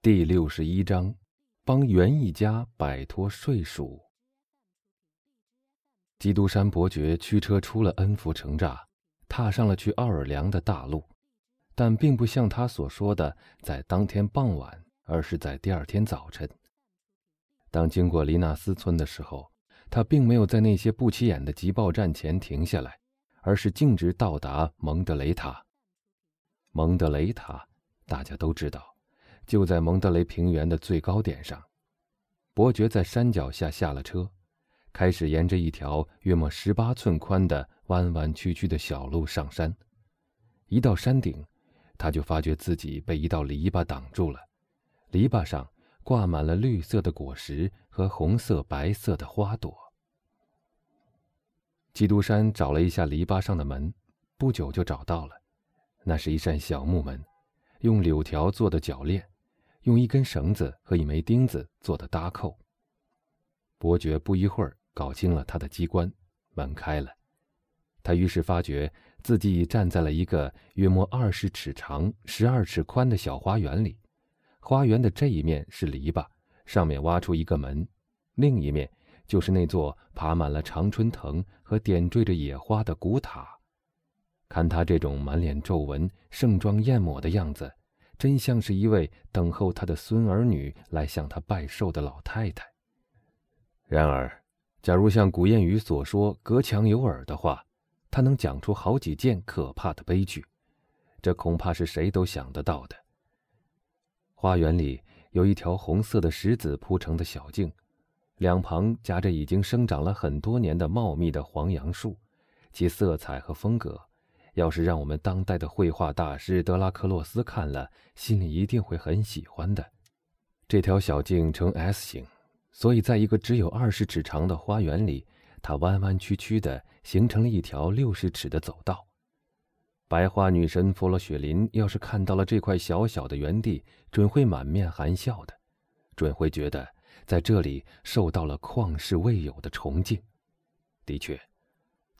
第六十一章，帮袁一家摆脱税鼠。基督山伯爵驱车出了恩福城栅，踏上了去奥尔良的大路，但并不像他所说的在当天傍晚，而是在第二天早晨。当经过黎纳斯村的时候，他并没有在那些不起眼的急报站前停下来，而是径直到达蒙德雷塔。蒙德雷塔，大家都知道。就在蒙德雷平原的最高点上，伯爵在山脚下下了车，开始沿着一条约莫十八寸宽的弯弯曲曲的小路上山。一到山顶，他就发觉自己被一道篱笆挡住了，篱笆上挂满了绿色的果实和红色、白色的花朵。基督山找了一下篱笆上的门，不久就找到了，那是一扇小木门，用柳条做的铰链。用一根绳子和一枚钉子做的搭扣。伯爵不一会儿搞清了他的机关，门开了。他于是发觉自己已站在了一个约莫二十尺长、十二尺宽的小花园里。花园的这一面是篱笆，上面挖出一个门；另一面就是那座爬满了常春藤和点缀着野花的古塔。看他这种满脸皱纹、盛装艳抹的样子。真像是一位等候他的孙儿女来向他拜寿的老太太。然而，假如像古谚语所说“隔墙有耳”的话，他能讲出好几件可怕的悲剧，这恐怕是谁都想得到的。花园里有一条红色的石子铺成的小径，两旁夹着已经生长了很多年的茂密的黄杨树，其色彩和风格。要是让我们当代的绘画大师德拉克洛斯看了，心里一定会很喜欢的。这条小径呈 S 形，所以在一个只有二十尺长的花园里，它弯弯曲曲的形成了一条六十尺的走道。白花女神弗洛雪琳要是看到了这块小小的园地，准会满面含笑的，准会觉得在这里受到了旷世未有的崇敬。的确。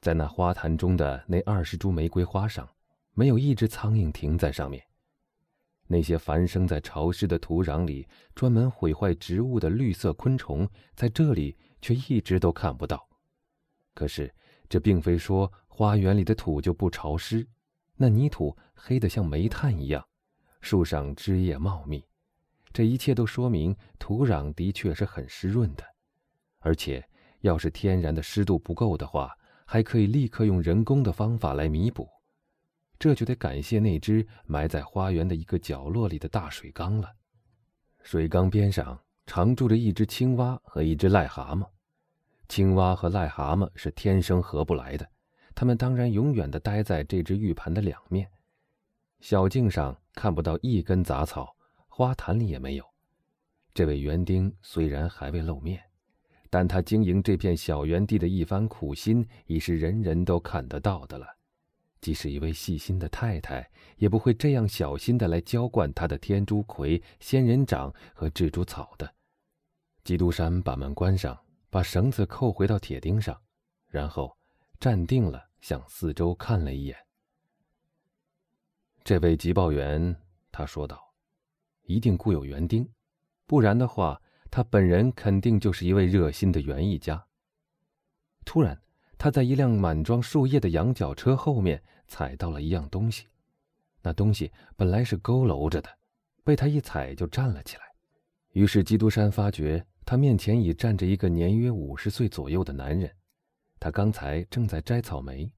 在那花坛中的那二十株玫瑰花上，没有一只苍蝇停在上面。那些繁生在潮湿的土壤里、专门毁坏植物的绿色昆虫，在这里却一直都看不到。可是，这并非说花园里的土就不潮湿，那泥土黑得像煤炭一样，树上枝叶茂密，这一切都说明土壤的确是很湿润的。而且，要是天然的湿度不够的话，还可以立刻用人工的方法来弥补，这就得感谢那只埋在花园的一个角落里的大水缸了。水缸边上常住着一只青蛙和一只癞蛤蟆，青蛙和癞蛤蟆是天生合不来的，它们当然永远地待在这只浴盘的两面。小径上看不到一根杂草，花坛里也没有。这位园丁虽然还未露面。但他经营这片小园地的一番苦心，已是人人都看得到的了。即使一位细心的太太，也不会这样小心的来浇灌他的天竺葵、仙人掌和蜘蛛草的。基督山把门关上，把绳子扣回到铁钉上，然后站定了，向四周看了一眼。这位急报员，他说道：“一定雇有园丁，不然的话。”他本人肯定就是一位热心的园艺家。突然，他在一辆满装树叶的羊角车后面踩到了一样东西，那东西本来是佝偻着的，被他一踩就站了起来。于是，基督山发觉他面前已站着一个年约五十岁左右的男人，他刚才正在摘草莓，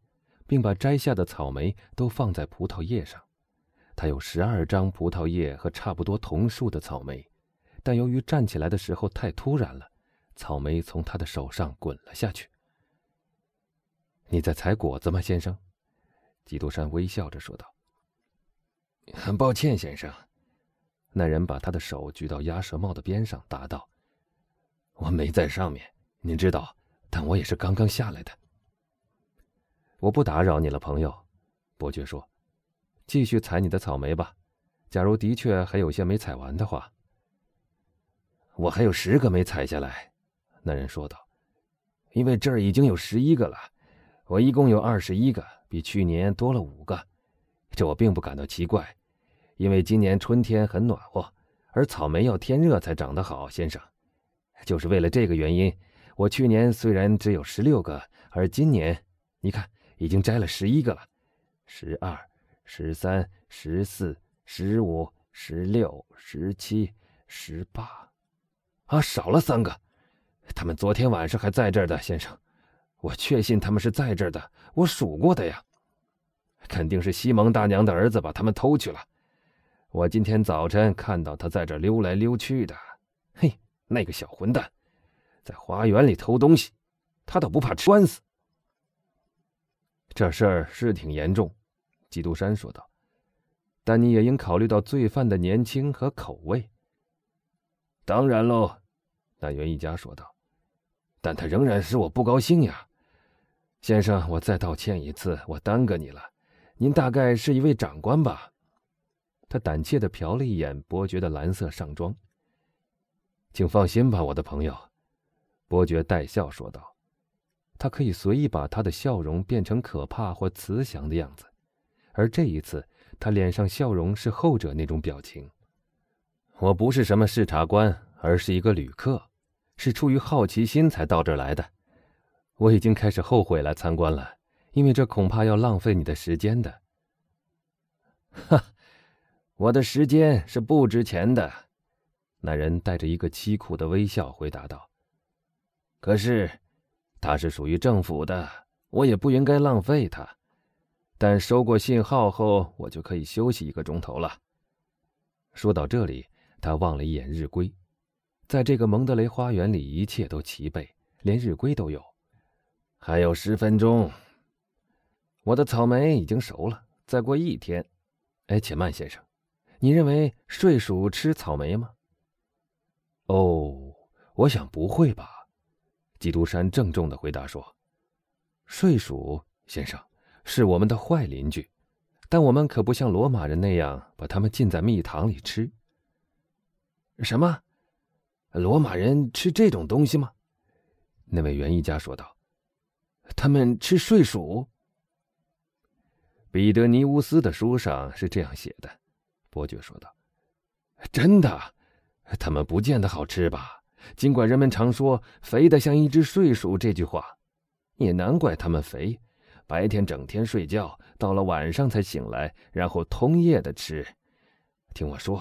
并把摘下的草莓都放在葡萄叶上。他有十二张葡萄叶和差不多同数的草莓。但由于站起来的时候太突然了，草莓从他的手上滚了下去。你在采果子吗，先生？基督山微笑着说道。很抱歉，先生。那人把他的手举到鸭舌帽的边上，答道：“我没在上面，您知道，但我也是刚刚下来的。”我不打扰你了，朋友。”伯爵说，“继续采你的草莓吧。假如的确还有些没采完的话。”我还有十个没采下来，那人说道。因为这儿已经有十一个了，我一共有二十一个，比去年多了五个。这我并不感到奇怪，因为今年春天很暖和，而草莓要天热才长得好，先生。就是为了这个原因，我去年虽然只有十六个，而今年，你看已经摘了十一个了，十二、十三、十四、十五、十六、十七、十八，啊，少了三个。他们昨天晚上还在这儿的，先生，我确信他们是在这儿的，我数过的呀。肯定是西蒙大娘的儿子把他们偷去了。我今天早晨看到他在这溜来溜去的。嘿，那个小混蛋，在花园里偷东西，他倒不怕吃官司。这事儿是挺严重，基督山说道。但你也应考虑到罪犯的年轻和口味。当然喽，但袁一家说道。但他仍然使我不高兴呀，先生，我再道歉一次，我耽搁你了。您大概是一位长官吧？他胆怯的瞟了一眼伯爵的蓝色上装。请放心吧，我的朋友，伯爵带笑说道。他可以随意把他的笑容变成可怕或慈祥的样子，而这一次，他脸上笑容是后者那种表情。我不是什么视察官，而是一个旅客，是出于好奇心才到这儿来的。我已经开始后悔来参观了。因为这恐怕要浪费你的时间的。哈，我的时间是不值钱的，那人带着一个凄苦的微笑回答道。可是，它是属于政府的，我也不应该浪费它。但收过信号后，我就可以休息一个钟头了。说到这里，他望了一眼日晷，在这个蒙德雷花园里，一切都齐备，连日晷都有。还有十分钟。我的草莓已经熟了，再过一天。哎，且慢，先生，你认为睡鼠吃草莓吗？哦，我想不会吧。基督山郑重的回答说：“睡鼠，先生，是我们的坏邻居，但我们可不像罗马人那样把它们浸在蜜糖里吃。”什么？罗马人吃这种东西吗？那位园艺家说道：“他们吃睡鼠。”彼得尼乌斯的书上是这样写的，伯爵说道：“真的，他们不见得好吃吧？尽管人们常说‘肥的像一只睡鼠’这句话，也难怪他们肥。白天整天睡觉，到了晚上才醒来，然后通夜的吃。听我说，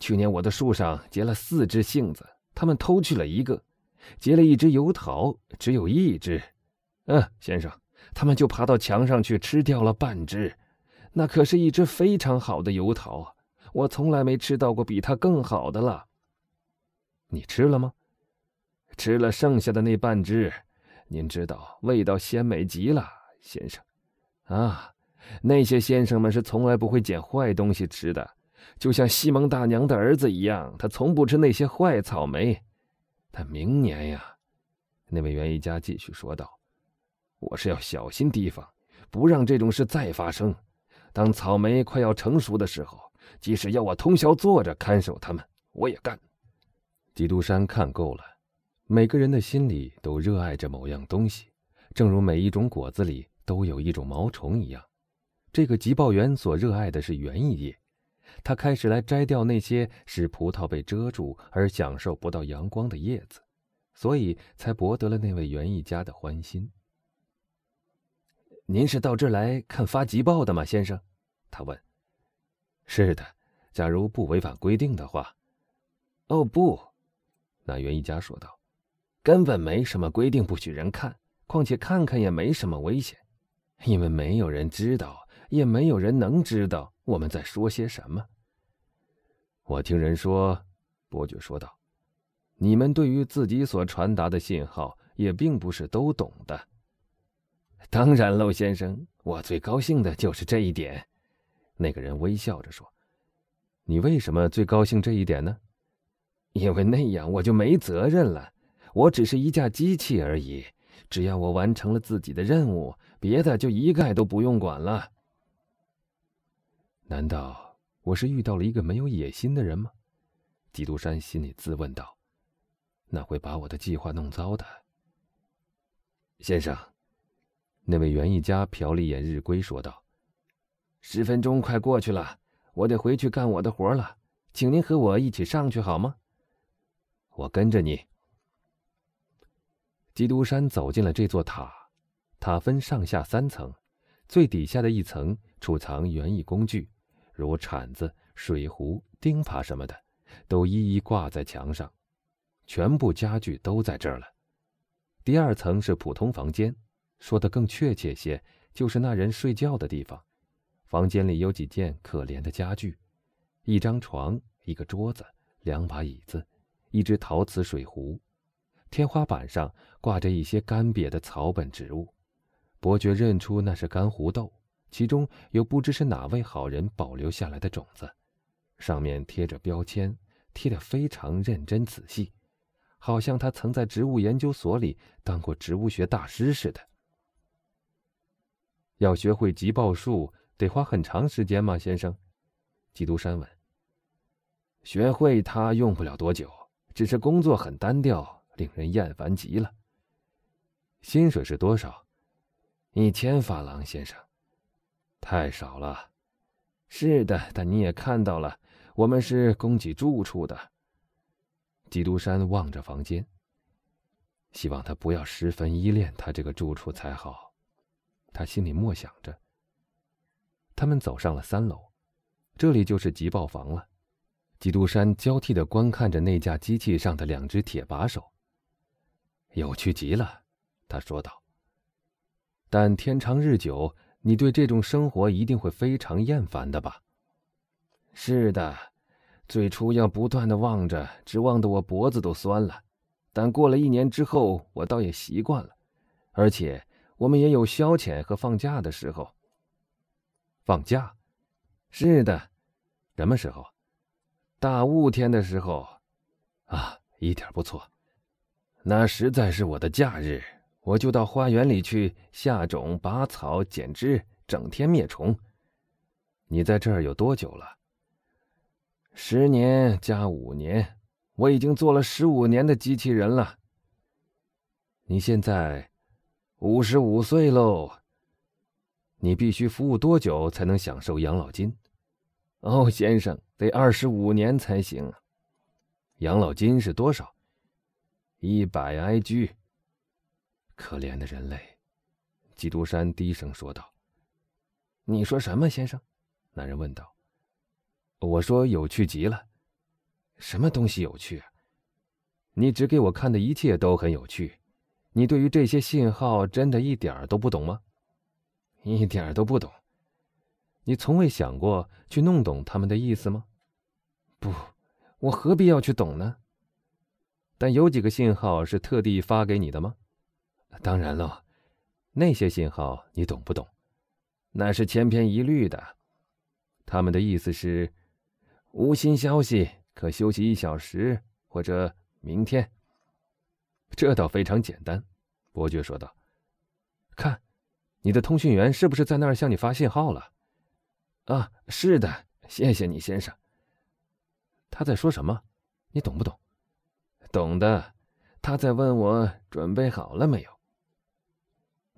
去年我的树上结了四只杏子，他们偷去了一个；结了一只油桃，只有一只。嗯，先生。”他们就爬到墙上去吃掉了半只，那可是一只非常好的油桃，我从来没吃到过比它更好的了。你吃了吗？吃了剩下的那半只，您知道味道鲜美极了，先生。啊，那些先生们是从来不会捡坏东西吃的，就像西蒙大娘的儿子一样，他从不吃那些坏草莓。但明年呀，那位园艺家继续说道。我是要小心提防，不让这种事再发生。当草莓快要成熟的时候，即使要我通宵坐着看守它们，我也干。基督山看够了，每个人的心里都热爱着某样东西，正如每一种果子里都有一种毛虫一样。这个急报员所热爱的是园艺业，他开始来摘掉那些使葡萄被遮住而享受不到阳光的叶子，所以才博得了那位园艺家的欢心。您是到这儿来看发急报的吗，先生？他问。是的，假如不违反规定的话。哦，不，那园艺家说道，根本没什么规定不许人看，况且看看也没什么危险，因为没有人知道，也没有人能知道我们在说些什么。我听人说，伯爵说道，你们对于自己所传达的信号也并不是都懂的。当然喽，先生，我最高兴的就是这一点。”那个人微笑着说，“你为什么最高兴这一点呢？因为那样我就没责任了，我只是一架机器而已。只要我完成了自己的任务，别的就一概都不用管了。”难道我是遇到了一个没有野心的人吗？基督山心里自问道。“那会把我的计划弄糟的。”先生。那位园艺家瞟了一眼日晷，说道：“十分钟快过去了，我得回去干我的活了。请您和我一起上去好吗？我跟着你。基督山走进了这座塔，塔分上下三层，最底下的一层储藏园艺工具，如铲子、水壶、钉耙什么的，都一一挂在墙上，全部家具都在这儿了。第二层是普通房间，说的更确切些，就是那人睡觉的地方。房间里有几件可怜的家具，一张床，一个桌子，两把椅子，一只陶瓷水壶。天花板上挂着一些干瘪的草本植物，伯爵认出那是干胡豆，其中有不知是哪位好人保留下来的种子，上面贴着标签，贴得非常认真仔细。好像他曾在植物研究所里当过植物学大师似的。要学会急报术，得花很长时间吗，先生？基督山问。学会它用不了多久，只是工作很单调，令人厌烦极了。薪水是多少？一千法郎，先生。太少了。是的，但你也看到了，我们是供给住处的。基督山望着房间，希望他不要十分依恋他这个住处才好。他心里默想着。他们走上了三楼，这里就是急报房了。基督山交替的观看着那架机器上的两只铁把手。有趣极了，他说道。但天长日久，你对这种生活一定会非常厌烦的吧？是的。最初要不断的望着，直望得我脖子都酸了。但过了一年之后，我倒也习惯了。而且我们也有消遣和放假的时候。放假？是的。什么时候？大雾天的时候。啊，一点不错。那实在是我的假日，我就到花园里去下种、拔草、剪枝，整天灭虫。你在这儿有多久了？十年加五年，我已经做了十五年的机器人了。你现在五十五岁喽。你必须服务多久才能享受养老金？哦，先生，得二十五年才行。养老金是多少？一百 I G。可怜的人类，基督山低声说道。你说什么，先生？那人问道。我说有趣极了，什么东西有趣？你指给我看的一切都很有趣。你对于这些信号真的一点都不懂吗？一点都不懂。你从未想过去弄懂他们的意思吗？不，我何必要去懂呢？但有几个信号是特地发给你的吗？当然了，那些信号你懂不懂？那是千篇一律的。他们的意思是。无新消息，可休息一小时，或者明天。这倒非常简单，伯爵说道。看，你的通讯员是不是在那儿向你发信号了？啊，是的，谢谢你，先生。他在说什么？你懂不懂？懂的，他在问我准备好了没有。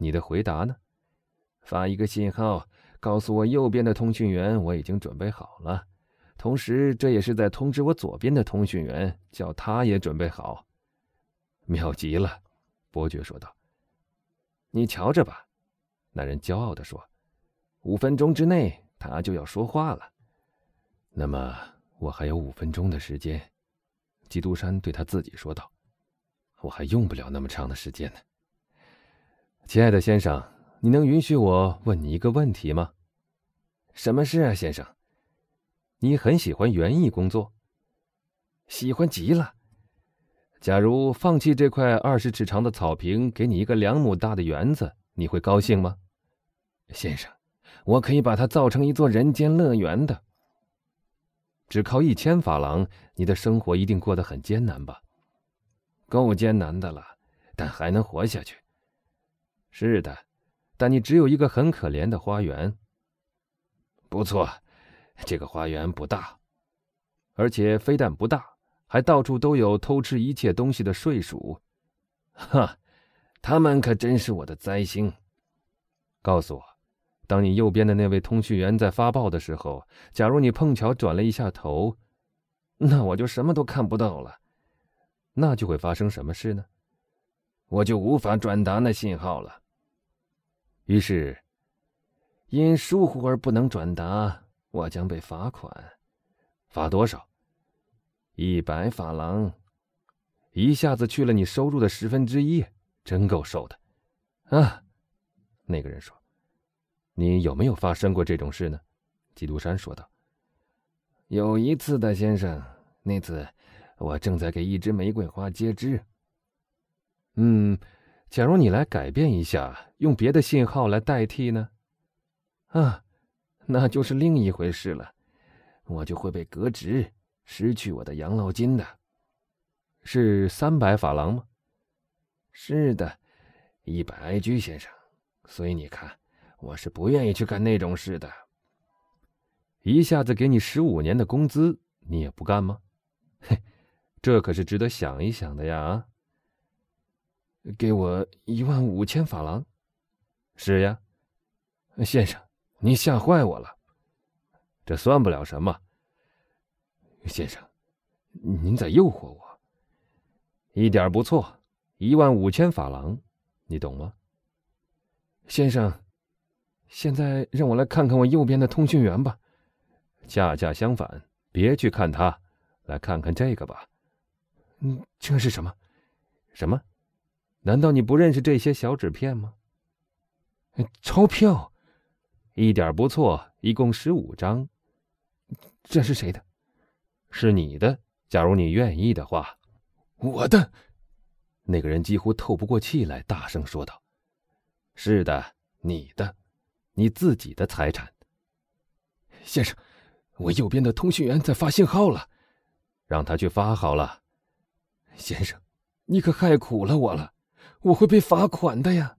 你的回答呢？发一个信号，告诉我右边的通讯员我已经准备好了。同时，这也是在通知我左边的通讯员，叫他也准备好。妙极了，伯爵说道。你瞧着吧，那人骄傲地说。五分钟之内，他就要说话了。那么，我还有五分钟的时间。基督山对他自己说道：“我还用不了那么长的时间呢。”亲爱的先生，你能允许我问你一个问题吗？什么事啊，先生？你很喜欢园艺工作，喜欢极了。假如放弃这块二十尺长的草坪，给你一个两亩大的园子，你会高兴吗，先生？我可以把它造成一座人间乐园的。只靠一千法郎，你的生活一定过得很艰难吧？够艰难的了，但还能活下去。是的，但你只有一个很可怜的花园。不错。这个花园不大，而且非但不大，还到处都有偷吃一切东西的睡鼠。哈，他们可真是我的灾星。告诉我，当你右边的那位通讯员在发报的时候，假如你碰巧转了一下头，那我就什么都看不到了。那就会发生什么事呢？我就无法转达那信号了。于是，因疏忽而不能转达，我将被罚款。罚多少？一百法郎。一下子去了你收入的十分之一，真够受的。啊，那个人说：“你有没有发生过这种事呢？”基督山说道：“有一次的，先生。那次，我正在给一支玫瑰花接枝。嗯，假如你来改变一下，用别的信号来代替呢？啊，那就是另一回事了。我就会被革职，失去我的养老金的。是三百法郎吗？是的，一百埃居，先生。所以你看，我是不愿意去干那种事的。”一下子给你十五年的工资，你也不干吗？嘿，这可是值得想一想的呀！啊给我一万五千法郎。是呀，先生，您吓坏我了。这算不了什么。先生，您在诱惑我。一点不错，一万五千法郎，你懂吗？先生，现在让我来看看我右边的通讯员吧。恰恰相反，别去看他，来看看这个吧。嗯，这是什么？什么？难道你不认识这些小纸片吗？钞票，一点不错，一共十五张。这是谁的？是你的。假如你愿意的话，我的。那个人几乎透不过气来，大声说道：“是的，你的，你自己的财产。”先生。我右边的通讯员在发信号了，让他去发好了。先生，你可害苦了我了，我会被罚款的呀。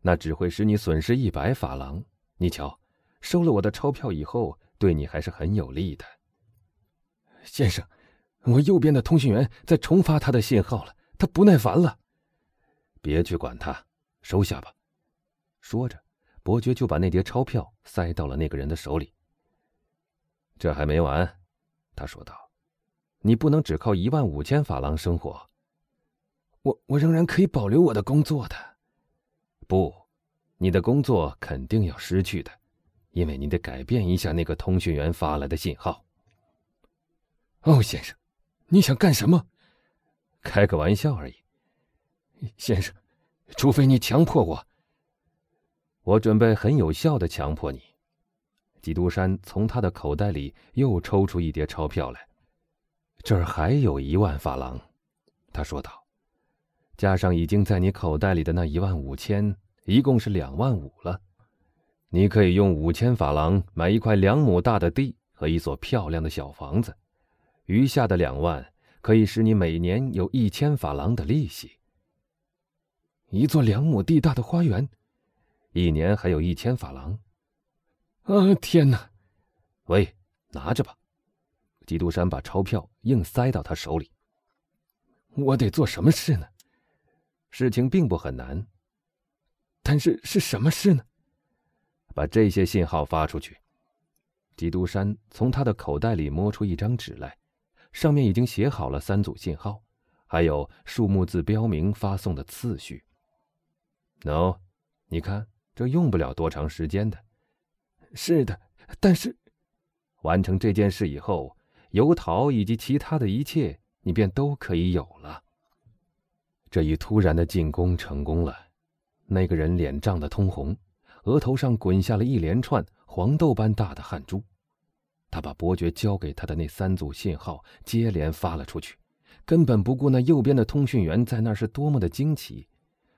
那只会使你损失一百法郎。你瞧，收了我的钞票以后，对你还是很有利的。先生，我右边的通讯员在重发他的信号了，他不耐烦了。别去管他，收下吧。说着，伯爵就把那叠钞票塞到了那个人的手里。这还没完，他说道：“你不能只靠一万五千法郎生活。我我仍然可以保留我的工作的。不，你的工作肯定要失去的，因为你得改变一下那个通讯员发来的信号。”哦，先生，你想干什么？开个玩笑而已。先生，除非你强迫我，我准备很有效的强迫你。基督山从他的口袋里又抽出一叠钞票来，这儿还有一万法郎，他说道：“加上已经在你口袋里的那一万五千，一共是两万五了。你可以用五千法郎买一块两亩大的地和一所漂亮的小房子，余下的两万可以使你每年有一千法郎的利息。一座两亩地大的花园，一年还有一千法郎。”啊！天哪！喂，拿着吧。基督山把钞票硬塞到他手里。我得做什么事呢？事情并不很难，但是是什么事呢？把这些信号发出去。基督山从他的口袋里摸出一张纸来，上面已经写好了三组信号，还有数目字标明发送的次序。喏，你看，这用不了多长时间的。是的，但是完成这件事以后，油桃以及其他的一切，你便都可以有了。这一突然的进攻成功了，那个人脸涨得通红，额头上滚下了一连串黄豆般大的汗珠。他把伯爵交给他的那三组信号接连发了出去，根本不顾那右边的通讯员在那是多么的惊奇。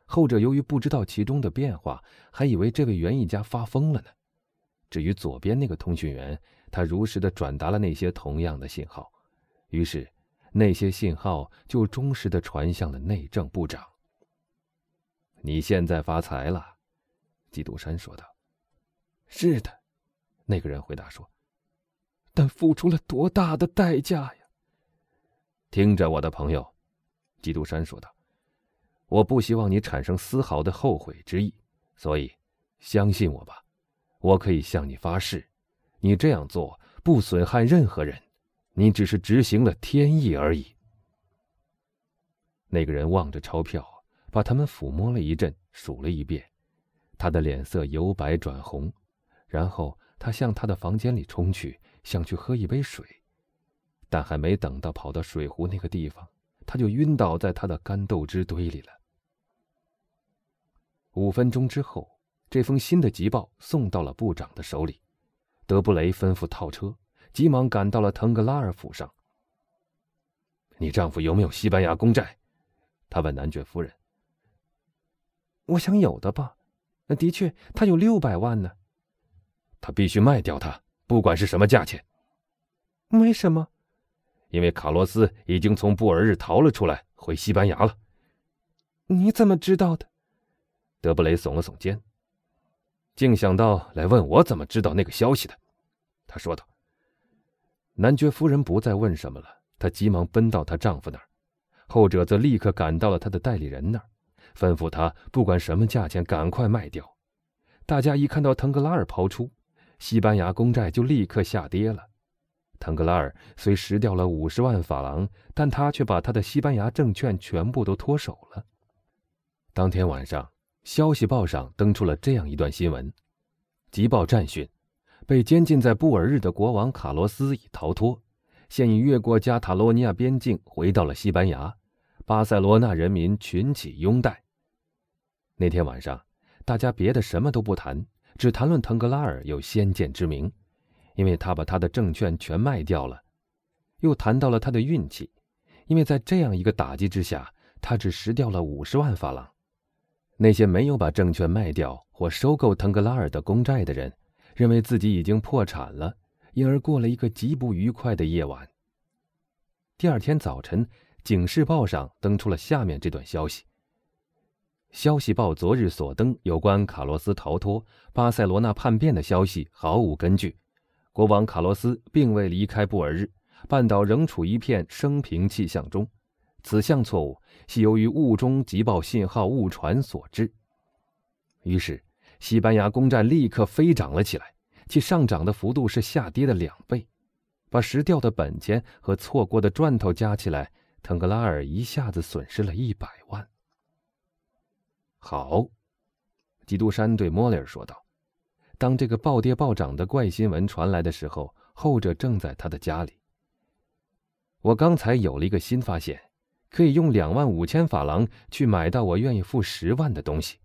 后者由于不知道其中的变化，还以为这位园艺家发疯了呢。至于左边那个通讯员，他如实的转达了那些同样的信号，于是那些信号就忠实的传向了内政部长。你现在发财了，基督山说道。是的，那个人回答说。但付出了多大的代价呀！听着，我的朋友，基督山说道，我不希望你产生丝毫的后悔之意，所以相信我吧。我可以向你发誓，你这样做不损害任何人，你只是执行了天意而已。”那个人望着钞票，把它们抚摸了一阵，数了一遍，他的脸色由白转红，然后他向他的房间里冲去，想去喝一杯水，但还没等到跑到水壶那个地方，他就晕倒在他的干豆汁堆里了。五分钟之后，这封新的急报送到了部长的手里，德布雷吩咐套车，急忙赶到了腾格拉尔府上。你丈夫有没有西班牙公债？他问男爵夫人：“我想有的吧，的确，他有六百万呢。他必须卖掉它，不管是什么价钱。为什么？因为卡洛斯已经从布尔日逃了出来，回西班牙了。你怎么知道的？”德布雷耸了耸肩，竟想到来问我怎么知道那个消息的。他说道：“男爵夫人不再问什么了，她急忙奔到她丈夫那儿。”后者则立刻赶到了他的代理人那儿，吩咐他不管什么价钱赶快卖掉。大家一看到腾格拉尔抛出，西班牙公债就立刻下跌了。腾格拉尔虽失掉了五十万法郎，但他却把他的西班牙证券全部都脱手了。当天晚上，消息报上登出了这样一段新闻：急报战讯，被监禁在布尔日的国王卡洛斯已逃脱。现已越过加塔罗尼亚边境，回到了西班牙。巴塞罗那人民群起拥戴。那天晚上，大家别的什么都不谈，只谈论腾格拉尔有先见之明，因为他把他的证券全卖掉了；又谈到了他的运气，因为在这样一个打击之下，他只失掉了五十万法郎。那些没有把证券卖掉或收购腾格拉尔的公债的人，认为自己已经破产了。因而过了一个极不愉快的夜晚。第二天早晨，《警示报》上登出了下面这段消息：消息报昨日所登有关卡洛斯逃脱、巴塞罗那叛变的消息毫无根据。国王卡洛斯并未离开布尔日，半岛仍处一片生平气象中。此项错误系由于雾中急报信号误传所致。于是，西班牙公债立刻飞涨了起来。其上涨的幅度是下跌的两倍，把失掉的本钱和错过的赚头加起来，腾格拉尔一下子损失了一百万。好，基督山对莫里尔说道。当这个暴跌暴涨的怪新闻传来的时候，后者正在他的家里。我刚才有了一个新发现，可以用两万五千法郎去买到我愿意付十万的东西。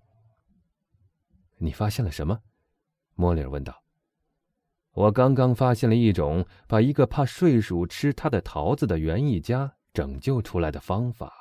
你发现了什么？莫里尔问道。我刚刚发现了一种把一个怕睡鼠吃他的桃子的园艺家拯救出来的方法。